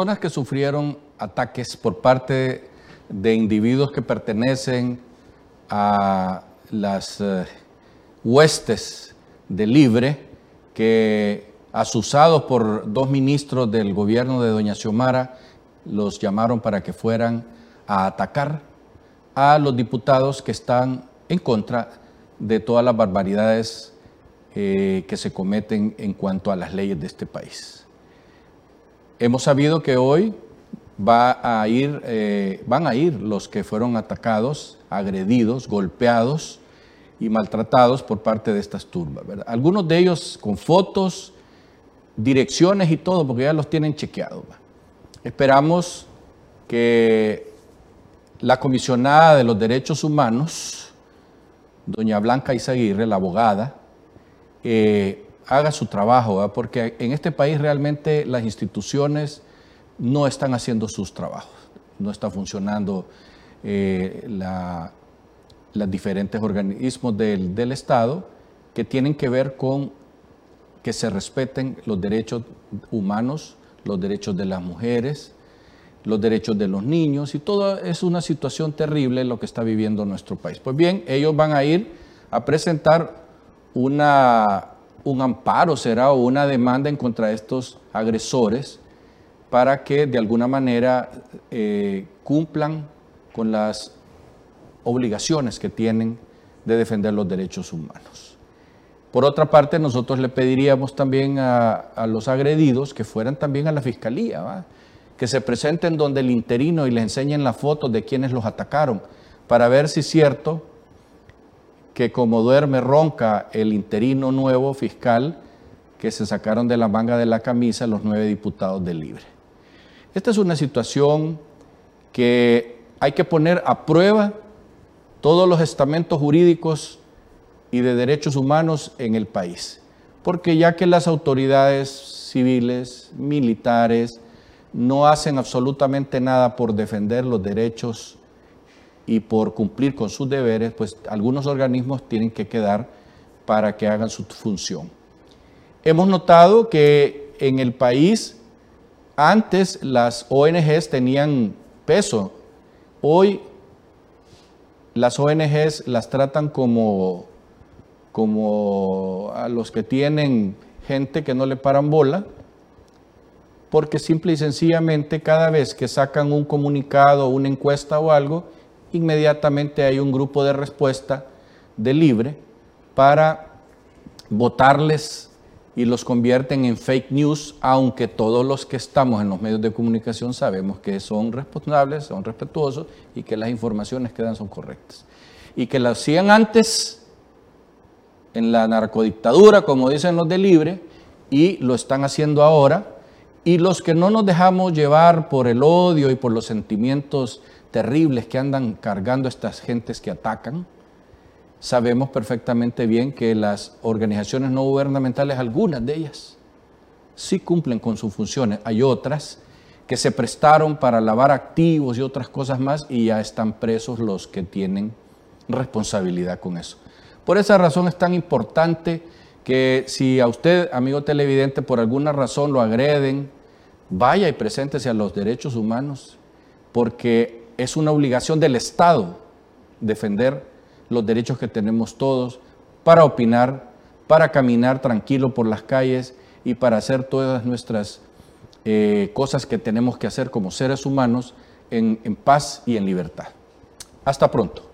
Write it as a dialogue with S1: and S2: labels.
S1: personas que sufrieron ataques por parte de individuos que pertenecen a las eh, huestes de Libre, que asusados por dos ministros del gobierno de Doña Xiomara, los llamaron para que fueran a atacar a los diputados que están en contra de todas las barbaridades eh, que se cometen en cuanto a las leyes de este país. Hemos sabido que hoy va a ir, eh, van a ir los que fueron atacados, agredidos, golpeados y maltratados por parte de estas turbas. Algunos de ellos con fotos, direcciones y todo, porque ya los tienen chequeados. Esperamos que la comisionada de los derechos humanos, doña Blanca Izaguirre, la abogada, eh, haga su trabajo, porque en este país realmente las instituciones no están haciendo sus trabajos, no está funcionando eh, los diferentes organismos del, del Estado que tienen que ver con que se respeten los derechos humanos, los derechos de las mujeres, los derechos de los niños y todo es una situación terrible lo que está viviendo nuestro país. Pues bien, ellos van a ir a presentar una, un amparo, será, o una demanda en contra de estos agresores para que de alguna manera eh, cumplan con las obligaciones que tienen de defender los derechos humanos. Por otra parte, nosotros le pediríamos también a, los agredidos que fueran también a la fiscalía, que se presenten donde el interino y les enseñen las fotos de quienes los atacaron, para ver si es cierto que como duerme ronca el interino nuevo fiscal que se sacaron de la manga de la camisa los nueve diputados del Libre. Esta es una situación que hay que poner a prueba todos los estamentos jurídicos y de derechos humanos en el país. Porque ya que las autoridades civiles, militares, no hacen absolutamente nada por defender los derechos y por cumplir con sus deberes, pues algunos organismos tienen que quedar para que hagan su función. Hemos notado que en el país antes las ONGs tenían peso, hoy las ONGs las tratan como como a los que tienen gente que no le paran bola, porque simple y sencillamente cada vez que sacan un comunicado, una encuesta o algo, inmediatamente hay un grupo de respuesta de libre para votarles y los convierten en fake news, aunque todos los que estamos en los medios de comunicación sabemos que son responsables, son respetuosos y que las informaciones que dan son correctas. Y que lo hacían antes en la narcodictadura, como dicen los de Libre, y lo están haciendo ahora. Y los que no nos dejamos llevar por el odio y por los sentimientos terribles que andan cargando estas gentes que atacan, sabemos perfectamente bien que las organizaciones no gubernamentales, algunas de ellas, sí cumplen con sus funciones. Hay otras que se prestaron para lavar activos y otras cosas más y ya están presos los que tienen responsabilidad con eso. Por esa razón es tan importante que si a usted, amigo televidente, por alguna razón lo agreden, vaya y preséntese a los derechos humanos, porque es una obligación del Estado defender los derechos que tenemos todos para opinar, para caminar tranquilo por las calles y para hacer todas nuestras eh, cosas que tenemos que hacer como seres humanos en paz y en libertad. Hasta pronto.